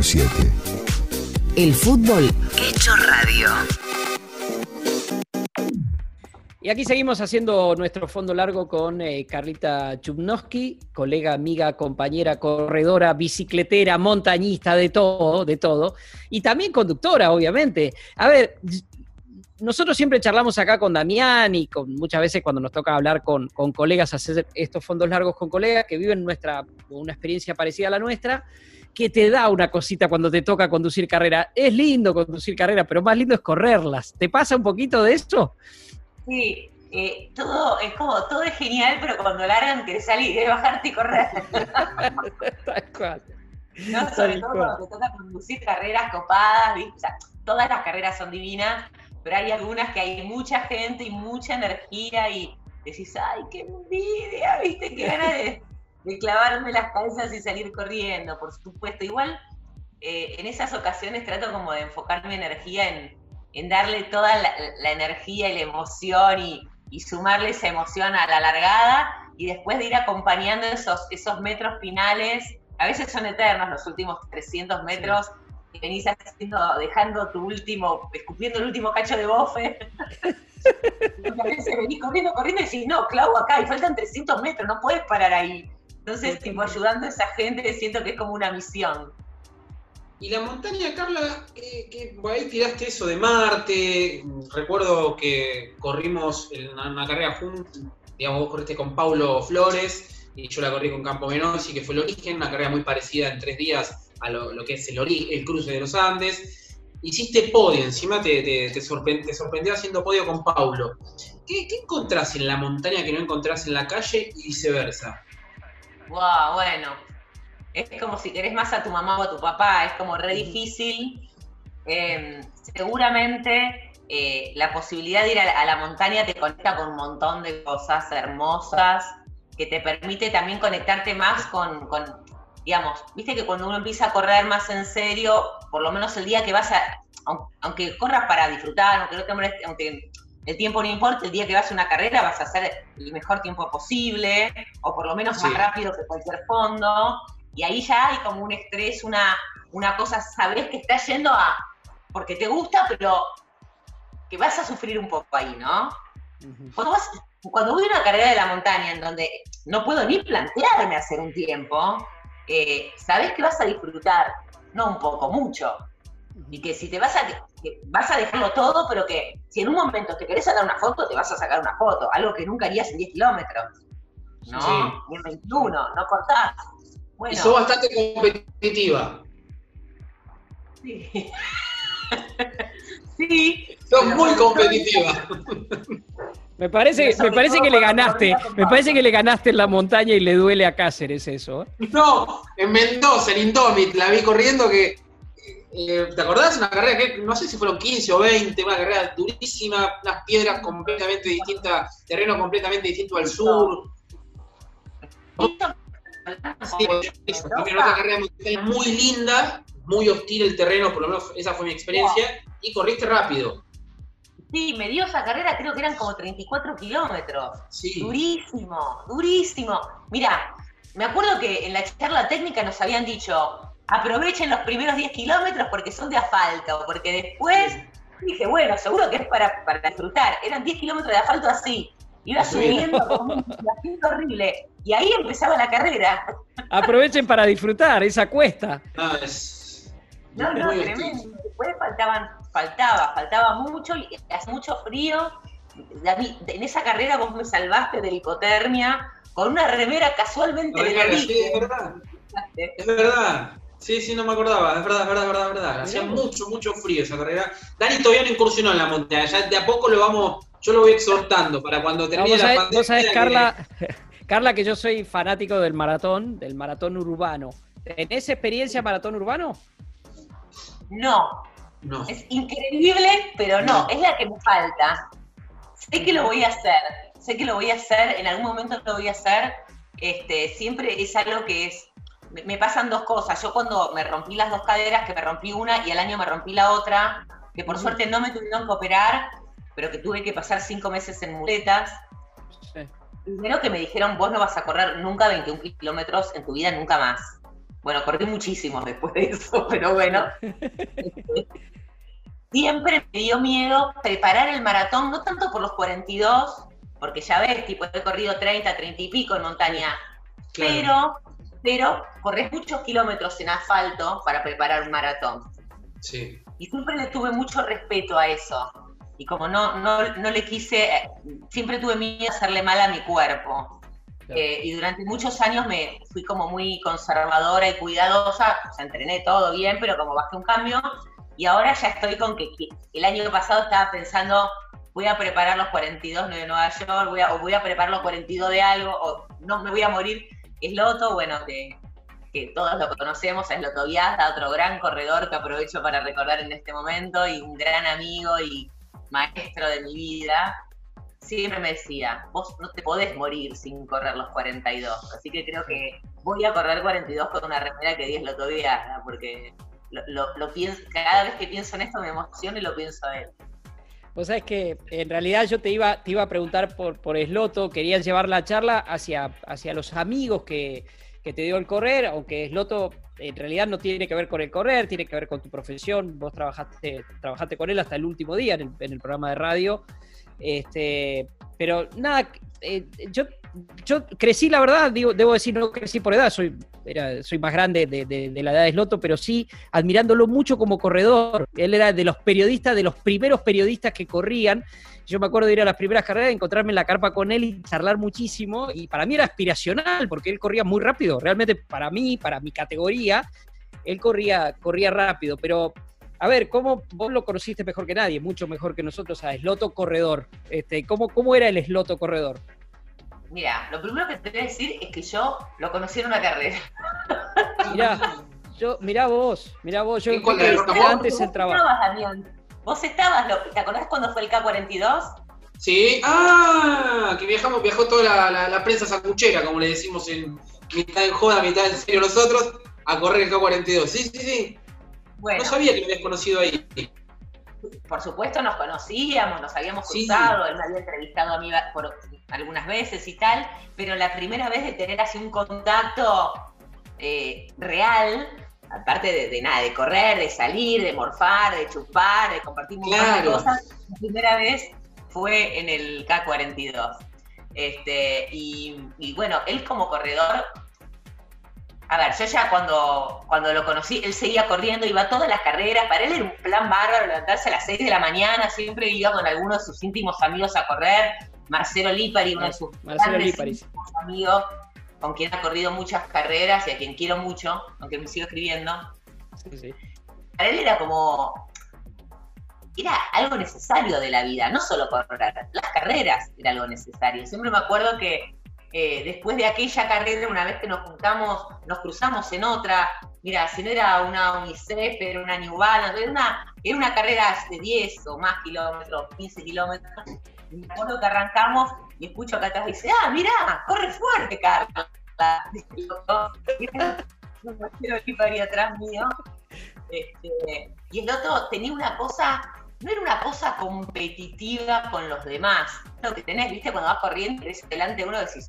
947. El fútbol hecho radio. Y aquí seguimos haciendo nuestro fondo largo con eh, Carlita Chubnowski, colega, amiga, compañera, corredora, bicicletera, montañista, de todo, de todo. Y también conductora, obviamente. A ver, nosotros siempre charlamos acá con Damián y con muchas veces cuando nos toca hablar con, con colegas, hacer estos fondos largos con colegas que viven nuestra, una experiencia parecida a la nuestra, que te da una cosita cuando te toca conducir carrera. Es lindo conducir carrera, pero más lindo es correrlas. ¿Te pasa un poquito de eso? Sí, eh, todo es como, todo es genial, pero cuando largan querés salir, querés bajarte y correr. [LAUGHS] Tal cual. ¿no? Sobre todo cuando te toca conducir carreras copadas, ¿viste? O sea, todas las carreras son divinas, pero hay algunas que hay mucha gente y mucha energía y decís, ay, qué envidia, ¿viste? Qué ganas de, de clavarme las cabezas y salir corriendo, por supuesto. Igual, eh, en esas ocasiones trato como de enfocar mi energía en, en darle toda la, la energía y la emoción y, y sumarle esa emoción a la largada y después de ir acompañando esos, esos metros finales, a veces son eternos los últimos 300 metros, y venís haciendo, dejando tu último, escupiendo el último cacho de bofe. [LAUGHS] y a veces venís corriendo, corriendo y decís, no, clavo acá, y faltan 300 metros, no puedes parar ahí. Entonces, tipo, ayudando a esa gente, siento que es como una misión. Y la montaña, Carla, que, que ahí tiraste eso de Marte. Recuerdo que corrimos en una, una carrera juntos, digamos, vos corriste con Paulo Flores y yo la corrí con Campo Menosi, que fue el origen, una carrera muy parecida en tres días a lo, lo que es el, el cruce de los Andes. Hiciste podio, encima te, te, te sorpre- te sorprendió haciendo podio con Paulo. ¿Qué, ¿Qué encontrás en la montaña que no encontrás en la calle y viceversa? Wow, bueno. Es como si querés más a tu mamá o a tu papá, es como re difícil. Eh, seguramente eh, la posibilidad de ir a la, a la montaña te conecta con un montón de cosas hermosas, que te permite también conectarte más con, con, digamos, viste que cuando uno empieza a correr más en serio, por lo menos el día que vas a, aun- aunque corras para disfrutar, aunque no te moleste- aunque el tiempo no importa, el día que vas a una carrera vas a hacer el mejor tiempo posible, o por lo menos Sí. más rápido que cualquier fondo, y ahí ya hay como un estrés, una, una cosa, sabes que estás yendo a, porque te gusta, pero que vas a sufrir un poco ahí, ¿no? Cuando, vas- cuando voy a una carrera de la montaña en donde no puedo ni plantearme hacer un tiempo, eh, sabes que vas a disfrutar, no un poco, mucho. Y que si te vas a, que vas a dejarlo todo, pero que si en un momento te querés sacar una foto, te vas a sacar una foto, algo que nunca harías en 10 kilómetros. No, Sí. ni en 21, no cortás. Bueno, Y sos bastante competitiva. sí. [LAUGHS] sí, Sos muy competitiva. [LAUGHS] Me parece, me parece que le ganaste, me parece que le ganaste en la montaña y le duele a Cáceres eso. ¿eh? No, en Mendoza, en Indomit, la vi corriendo que. eh, ¿Te acordás? Una carrera que no sé si fueron 15 o 20, una carrera durísima, unas piedras completamente distintas, terreno completamente distinto al sur. Sí, otra carrera muy linda, muy hostil el terreno, por lo menos esa fue mi experiencia, y corriste rápido. Sí, me dio esa carrera, creo que eran como 34 kilómetros. Sí. Durísimo, durísimo. Mira, me acuerdo que en la charla técnica nos habían dicho, aprovechen los primeros 10 kilómetros porque son de asfalto, porque después dije, bueno, seguro que es para, para disfrutar. Eran 10 kilómetros de asfalto así. Iba subiendo como un horrible. Y ahí empezaba la carrera. Aprovechen para disfrutar esa cuesta. No, es. No, no, tremendo. Después faltaban, faltaba, faltaba mucho y hace mucho frío. David, en esa carrera vos me salvaste de la hipotermia con una remera casualmente de la sí, es verdad. Es verdad. Sí, sí, no me acordaba. Es verdad, es verdad, es verdad, es verdad. Hacía mucho, mucho frío esa carrera. Dani todavía no incursionó en la montaña. Ya de a poco lo vamos, yo lo voy exhortando para cuando No, termine vos, la sabés, pandemia. vos sabés, que- Carla, [LAUGHS] Carla, que yo soy fanático del maratón, del maratón urbano. ¿Tenés experiencia maratón urbano? No, No. es increíble, pero no, No. es la que me falta. Sé que lo voy a hacer, sé que lo voy a hacer, en algún momento lo voy a hacer. Este, siempre es algo que es. Me, me pasan dos cosas. Yo cuando me rompí las dos caderas, que me rompí una y al año me rompí la otra, que por suerte no me tuvieron que operar, pero que tuve que pasar cinco meses en muletas. Sí. Primero que me dijeron, vos no vas a correr nunca 21 kilómetros en tu vida, nunca más. Bueno, corrí muchísimo después de eso, [LAUGHS] pero bueno. [LAUGHS] Siempre me dio miedo preparar el maratón, no tanto por los 42, porque ya ves, tipo, he corrido 30, 30 y pico en montaña, Claro. pero, pero corres muchos kilómetros en asfalto para preparar un maratón. Sí. Y siempre le tuve mucho respeto a eso. Y como no, no, no le quise, eh, siempre tuve miedo a hacerle mal a mi cuerpo. Y durante muchos años me fui como muy conservadora y cuidadosa, sea, entrené todo bien, pero como bajé un cambio, y ahora ya estoy con que, el año pasado estaba pensando, voy a preparar los 42 de Nueva York, voy a, o voy a preparar los 42 de algo, o no me voy a morir. Es Loto, bueno, que, que todos lo conocemos, es Loto Viazda, otro gran corredor que aprovecho para recordar en este momento, y un gran amigo y maestro de mi vida siempre me decía, vos no te podés morir sin correr los 42. Así que creo que voy a correr 42 con una remera que 10 lo todavía, porque lo, pienso, cada vez que pienso en esto me emociono y lo pienso a él. Vos sabés que en realidad yo te iba, te iba a preguntar por, por Sloto, quería llevar la charla hacia, hacia los amigos que, que te dio el correr, aunque Sloto en realidad no tiene que ver con el correr, tiene que ver con tu profesión, vos trabajaste, trabajaste con él hasta el último día en el, en el programa de radio, este, pero nada, eh, yo, yo crecí, la verdad, debo decir, no crecí por edad, soy, soy más grande de, de- de la edad de Sloto, pero sí admirándolo mucho como corredor. Él era de los periodistas, de los primeros periodistas que corrían. Yo me acuerdo de ir a las primeras carreras, encontrarme en la carpa con él y charlar muchísimo. Y para mí era aspiracional, porque él corría muy rápido. Realmente para mí, para mi categoría, él corría, corría rápido. Pero, a ver, ¿cómo vos lo conociste mejor que nadie? Mucho mejor que nosotros a Sloto Corredor. Este, ¿cómo, ¿Cómo era el Sloto Corredor? Mira, lo primero que te voy a decir es que yo lo conocí en una carrera. Mirá, yo, mirá vos, mirá vos, yo ¿En cuál creo de que Rocamora? antes el trabajo. estabas, Damián? Vos estabas, lo- ¿te acordás cuando fue el K42? Sí, ah, que viajamos, viajó toda la, la- la prensa sacuchera, como le decimos en mitad en joda, mitad en serio nosotros, a correr el K42. Sí, sí, sí. Bueno, No sabía que lo habías conocido ahí. por supuesto nos conocíamos, nos habíamos Sí. cruzado, él me había entrevistado a mí por algunas veces y tal, pero la primera vez de tener así un contacto eh, real, aparte de, de nada, de correr, de salir, de morfar, de chupar, de compartir de Claro. cosas, la primera vez fue en el K42. Este, y, y bueno, él como corredor, a ver, yo ya cuando, cuando lo conocí, él seguía corriendo, iba a todas las carreras, para él era un plan bárbaro levantarse a las 6 de la mañana, siempre iba con algunos de sus íntimos amigos a correr, Marcelo Lipari, uno de sus Marcelo grandes amigos, con quien ha corrido muchas carreras y a quien quiero mucho, aunque me sigo escribiendo, Sí, sí. para él era como, era algo necesario de la vida, no solo correr, las carreras era algo necesario. Siempre me acuerdo que eh, después de aquella carrera, una vez que nos juntamos, nos cruzamos en otra, mira, si no era una UNICEF, era una New Balance, era una, era una carrera de 10 o más kilómetros, 15 kilómetros, y acuerdo que arrancamos y escucho acá atrás, dice, ah, mira, corre fuerte, Carla. Este, y el otro tenía una cosa, no era una cosa competitiva con los demás. Lo que tenés, viste, cuando vas corriendo ves delante de uno decís,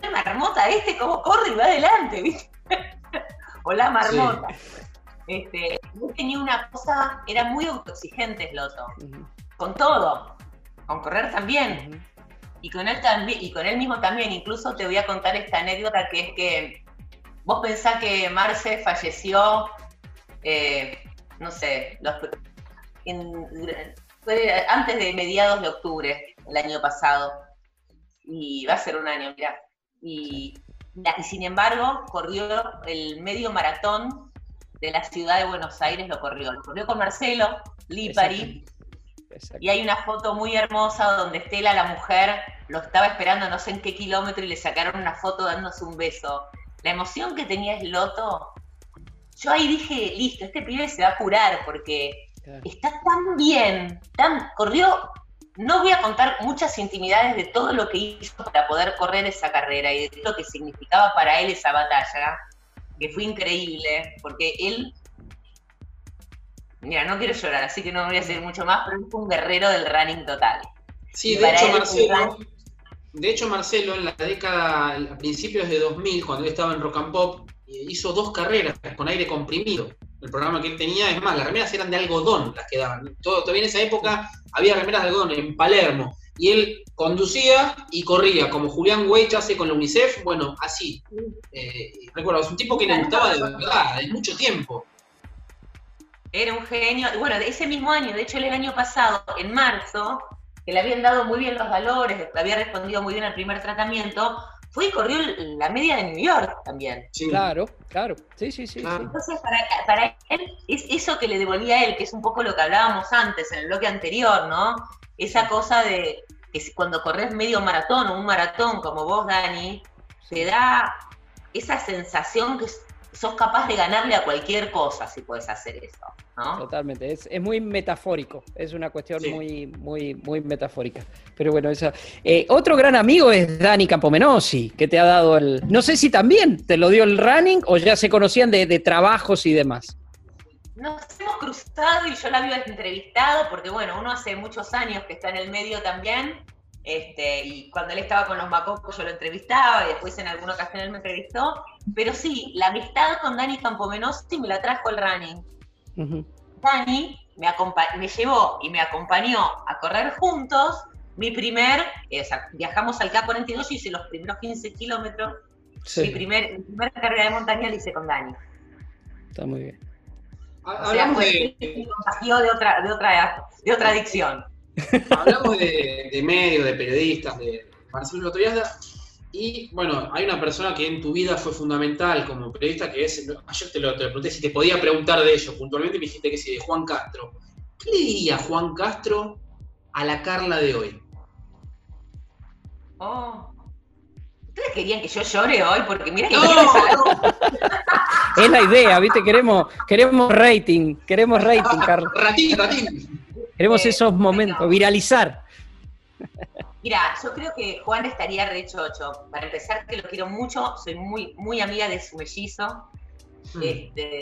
la marmota este, cómo corre y va adelante, viste. [LAUGHS] o la marmota. Este, tenía una cosa, era muy autoexigente Loto, con todo, con correr también. Y con él también y con él mismo también. Incluso te voy a contar esta anécdota que es que vos pensás que Marce falleció eh, no sé los- en- fue antes de mediados de octubre el año pasado y va a ser un año mira y, y sin embargo corrió el medio maratón de la ciudad de Buenos Aires lo corrió lo corrió con Marcelo Lipari y hay una foto muy hermosa donde Estela, la mujer, lo estaba esperando no sé en qué kilómetro y le sacaron una foto dándose un beso. La emoción que tenía Loto, yo ahí dije, listo, este pibe se va a curar porque está tan bien, tan corrió. No voy a contar muchas intimidades de todo lo que hizo para poder correr esa carrera y de lo que significaba para él esa batalla, que fue increíble, porque él Mira, no quiero llorar, así que no voy a decir mucho más, pero él fue un guerrero del running total. Sí, Y de hecho, Marcelo, de hecho, Marcelo, en la década, a principios de 2000, cuando él estaba en Rock and Pop, eh, hizo dos carreras con aire comprimido. El programa que él tenía, es más, las remeras eran de algodón las que daban. Todo, todavía en esa época había remeras de algodón en Palermo. Y él conducía y corría, como Julián Weich hace con la UNICEF, bueno, así. Eh, recuerdo, es un tipo que le gustaba de verdad, de mucho tiempo. Era un genio. Bueno, de ese mismo año, de hecho, el año pasado, en marzo, que le habían dado muy bien los valores, había respondido muy bien al primer tratamiento, fue y corrió la media de New York también. Sí. Claro, claro. Sí, sí, sí. Claro. sí. Entonces, para, para él, es eso que le devolvía a él, que es un poco lo que hablábamos antes, en el bloque anterior, ¿no? Esa cosa de que si- cuando corres medio maratón o un maratón como vos, Dani, te da esa sensación que sos capaz de ganarle a cualquier cosa si puedes hacer eso, ¿no? Totalmente, es, es muy metafórico, es una cuestión Sí. muy, muy, muy metafórica. Pero bueno, esa. Eh, otro gran amigo es Dani Campomenosi, que te ha dado el. No sé si también te lo dio el running o ya se conocían de, de trabajos y demás. Nos hemos cruzado y yo la había entrevistado porque, bueno, uno hace muchos años que está en el medio también. Este, y cuando él estaba con los macocos yo lo entrevistaba y después en alguna ocasión él me entrevistó. Pero sí, la amistad con Dani Campomenosi me la trajo el running. Dani me, llevó y me acompañó a correr juntos. Mi primer, eh, o sea, viajamos al K42 y hice los primeros 15 kilómetros. Mi, primer, mi primera carrera de montaña la hice con Dani. está muy bien. O sea, Hablamos fue- de, de otra, de otra, de otra adicción. Hablamos de, de medios, de periodistas, de Marcelo Lotoriada. Y bueno, hay una persona que en tu vida fue fundamental como periodista, que es. Ayer te lo, te lo pregunté si te podía preguntar de ello. Puntualmente me dijiste que sí, de Juan Castro. ¿Qué le diría Juan Castro a la Carla de hoy? Oh. ¿Ustedes querían que yo llore hoy? Porque mira que No, Es la idea, ¿viste? Queremos, queremos rating, queremos rating, Carlos. ratín, ratín. Queremos Eh, esos momentos, bueno. viralizar. Mira, yo creo que Juan estaría re chocho. Para empezar, que lo quiero mucho, soy muy, muy amiga de su mellizo. Mm. Este,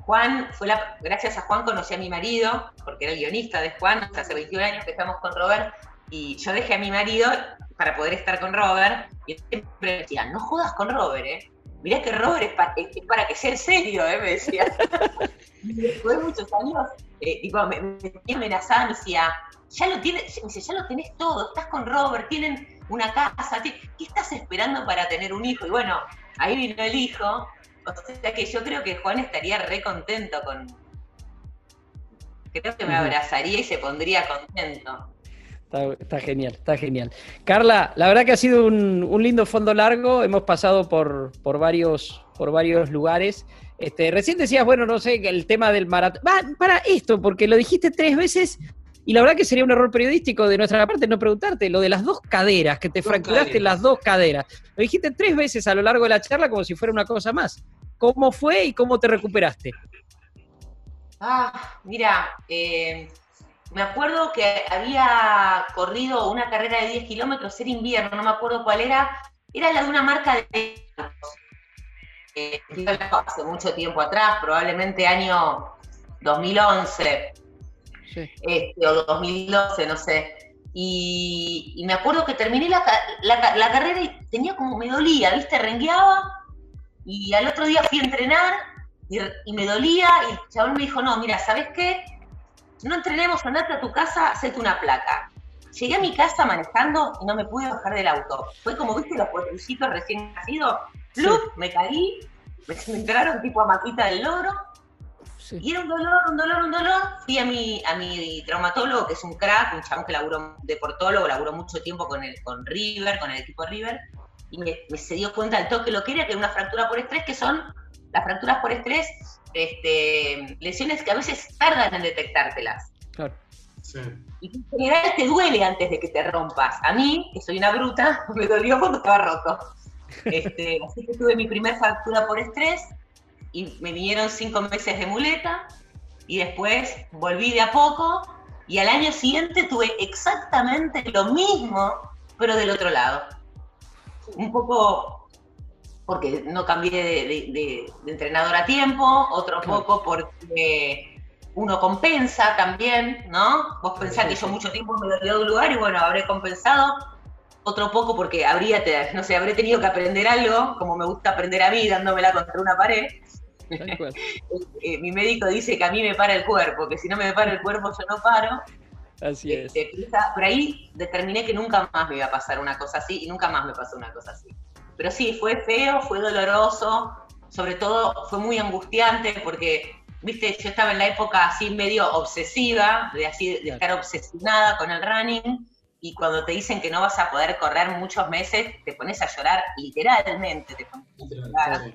Juan, fue la, gracias a Juan conocí a mi marido, porque era el guionista de Juan, o sea, hace 21 años que estamos con Robert, y yo dejé a mi marido para poder estar con Robert, y él siempre me decía, no jodas con Robert, ¿eh? Mirá que Robert es, pa- es- es para que sea en serio, ¿eh? Me decía. [LAUGHS] y después de muchos años, eh, tipo, me, me tenía amenazada, me decía, ya lo tienes, me dice, ya lo tenés todo, estás con Robert, tienen una casa, ¿qué estás esperando para tener un hijo? Y bueno, ahí vino el hijo, o sea que yo creo que Juan estaría re contento con... Creo que me abrazaría y se pondría contento. Está, está genial, está genial. Carla, la verdad que ha sido un, un lindo fondo largo. Hemos pasado por, por, varios, por varios lugares. Este, recién decías, bueno, no sé, el tema del maratón. Va, para esto, porque lo dijiste tres veces y la verdad que sería un error periodístico de nuestra parte no preguntarte lo de las dos caderas, que te Dos fracturaste caderas. las dos caderas. Lo dijiste tres veces a lo largo de la charla como si fuera una cosa más. ¿Cómo fue y cómo te recuperaste? Ah, mira, eh, me acuerdo que había corrido una carrera de 10 kilómetros, era invierno, no me acuerdo cuál era, era la de una marca de. Eh, hace mucho tiempo atrás, probablemente año 2011 Sí. este, o 2012, no sé. Y, y me acuerdo que terminé la, la la carrera y tenía como, me dolía, ¿viste? Rengueaba. Y al otro día fui a entrenar y, y me dolía. Y el chabón me dijo, no, mira, ¿sabes qué? No entrenemos, andate a tu casa, hacete una placa. Llegué a mi casa manejando y no me pude bajar del auto. Fue como, ¿viste los potrillitos recién nacidos? ¡Plup! Me caí, me, me entraron tipo a maquita del loro. Sí. Y era un dolor, un dolor, un dolor. Fui a mi, a mi traumatólogo, que es un crack, un chabón que laburó deportólogo, laburó mucho tiempo con, el, con River, con el equipo River, y me, me se dio cuenta al toque lo que era, que era una fractura por estrés, que son las fracturas por estrés, este, lesiones que a veces tardan en detectártelas. Claro. Sí. Y que en general te duele antes de que te rompas. A mí, que soy una bruta, [LAUGHS] me dolió cuando estaba roto. Este, así que tuve mi primera fractura por estrés y me vinieron cinco meses de muleta y después volví de a poco y al año siguiente tuve exactamente lo mismo, pero del otro lado. Un poco porque no cambié de, de- de- de entrenador a tiempo, otro poco porque uno compensa también, ¿no? Vos pensás que yo mucho tiempo me olvidé de un lugar y bueno, habré compensado. Otro poco porque habría, no sé, habré tenido que aprender algo, como me gusta aprender a mí, dándomela contra una pared. [LAUGHS] Eh, mi médico dice que a mí me para el cuerpo, que si no me para el cuerpo yo no paro. Así es. Este, por ahí determiné que nunca más me iba a pasar una cosa así y nunca más me pasó una cosa así. Pero sí, fue feo, fue doloroso, sobre todo fue muy angustiante porque, viste, yo estaba en la época así medio obsesiva, de así de estar obsesionada con el running y cuando te dicen que no vas a poder correr muchos meses, te pones a llorar literalmente, te pones a llorar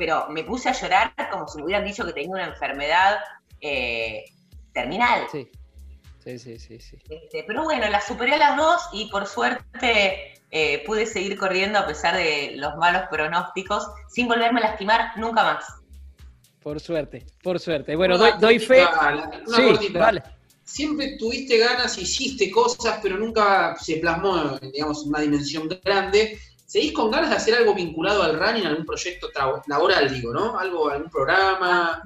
pero me puse a llorar como si me hubieran dicho que tenía una enfermedad eh, terminal. Sí. Sí, sí, sí, sí. Este, pero bueno, las superé a las dos y por suerte eh, pude seguir corriendo a pesar de los malos pronósticos, sin volverme a lastimar nunca más. Por suerte, por suerte. Bueno, doy, doy fe. Una Sí, cortita. vale. Siempre tuviste ganas, hiciste cosas, pero nunca se plasmó, digamos, en una dimensión grande. ¿Seguís con ganas de hacer algo vinculado al running, algún proyecto laboral, digo, ¿no? Algo, algún programa.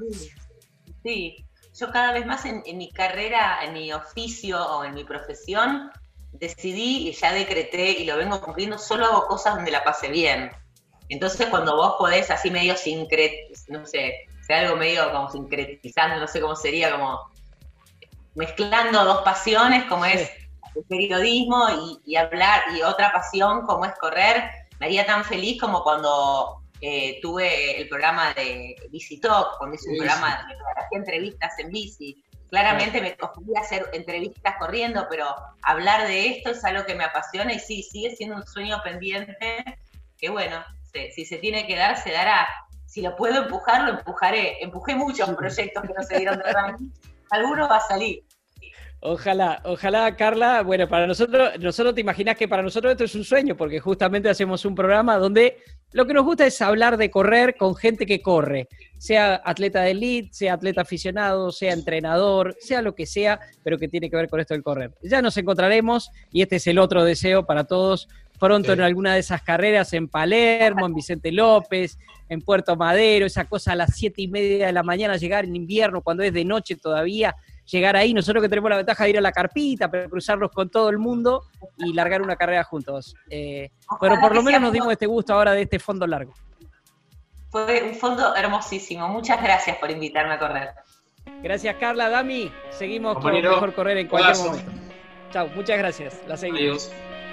Sí, yo cada vez más en, en mi carrera, en mi oficio o en mi profesión, decidí y ya decreté y lo vengo cumpliendo, solo hago cosas donde la pase bien. Entonces cuando vos podés así medio sincret, no sé, sea algo medio como sincretizando, no sé cómo sería, como mezclando dos pasiones como es el periodismo y, y hablar, y otra pasión como es correr, me haría tan feliz como cuando eh, tuve el programa de Bici Talk, cuando hice un Sí, programa de hacía entrevistas en bici. Claramente me gustaría hacer entrevistas corriendo, pero hablar de esto es algo que me apasiona y sí, sigue siendo un sueño pendiente, que bueno, se- si se tiene que dar, se dará. Si lo puedo empujar, lo empujaré. Empujé muchos proyectos que no se dieron de. [LAUGHS] Alguno va a salir. Ojalá, ojalá, Carla. Bueno, para nosotros, nosotros te imaginas que para nosotros esto es un sueño, porque justamente hacemos un programa donde lo que nos gusta es hablar de correr con gente que corre, sea atleta de elite, sea atleta aficionado, sea entrenador, sea lo que sea, pero que tiene que ver con esto del correr. Ya nos encontraremos y este es el otro deseo para todos pronto Sí. en alguna de esas carreras en Palermo, en Vicente López, en Puerto Madero, esa cosa a las siete y media de la mañana, llegar en invierno cuando es de noche todavía, llegar ahí, nosotros que tenemos la ventaja de ir a la carpita, pero cruzarnos con todo el mundo y largar una carrera juntos. Eh, pero por lo menos nos dimos este gusto ahora de este fondo largo. Fue un fondo hermosísimo. Muchas gracias por invitarme a correr. Gracias Carla, Dami, seguimos Compañero, con Mejor Correr en cualquier abrazo. momento. Chao, muchas gracias, la seguimos. Adiós.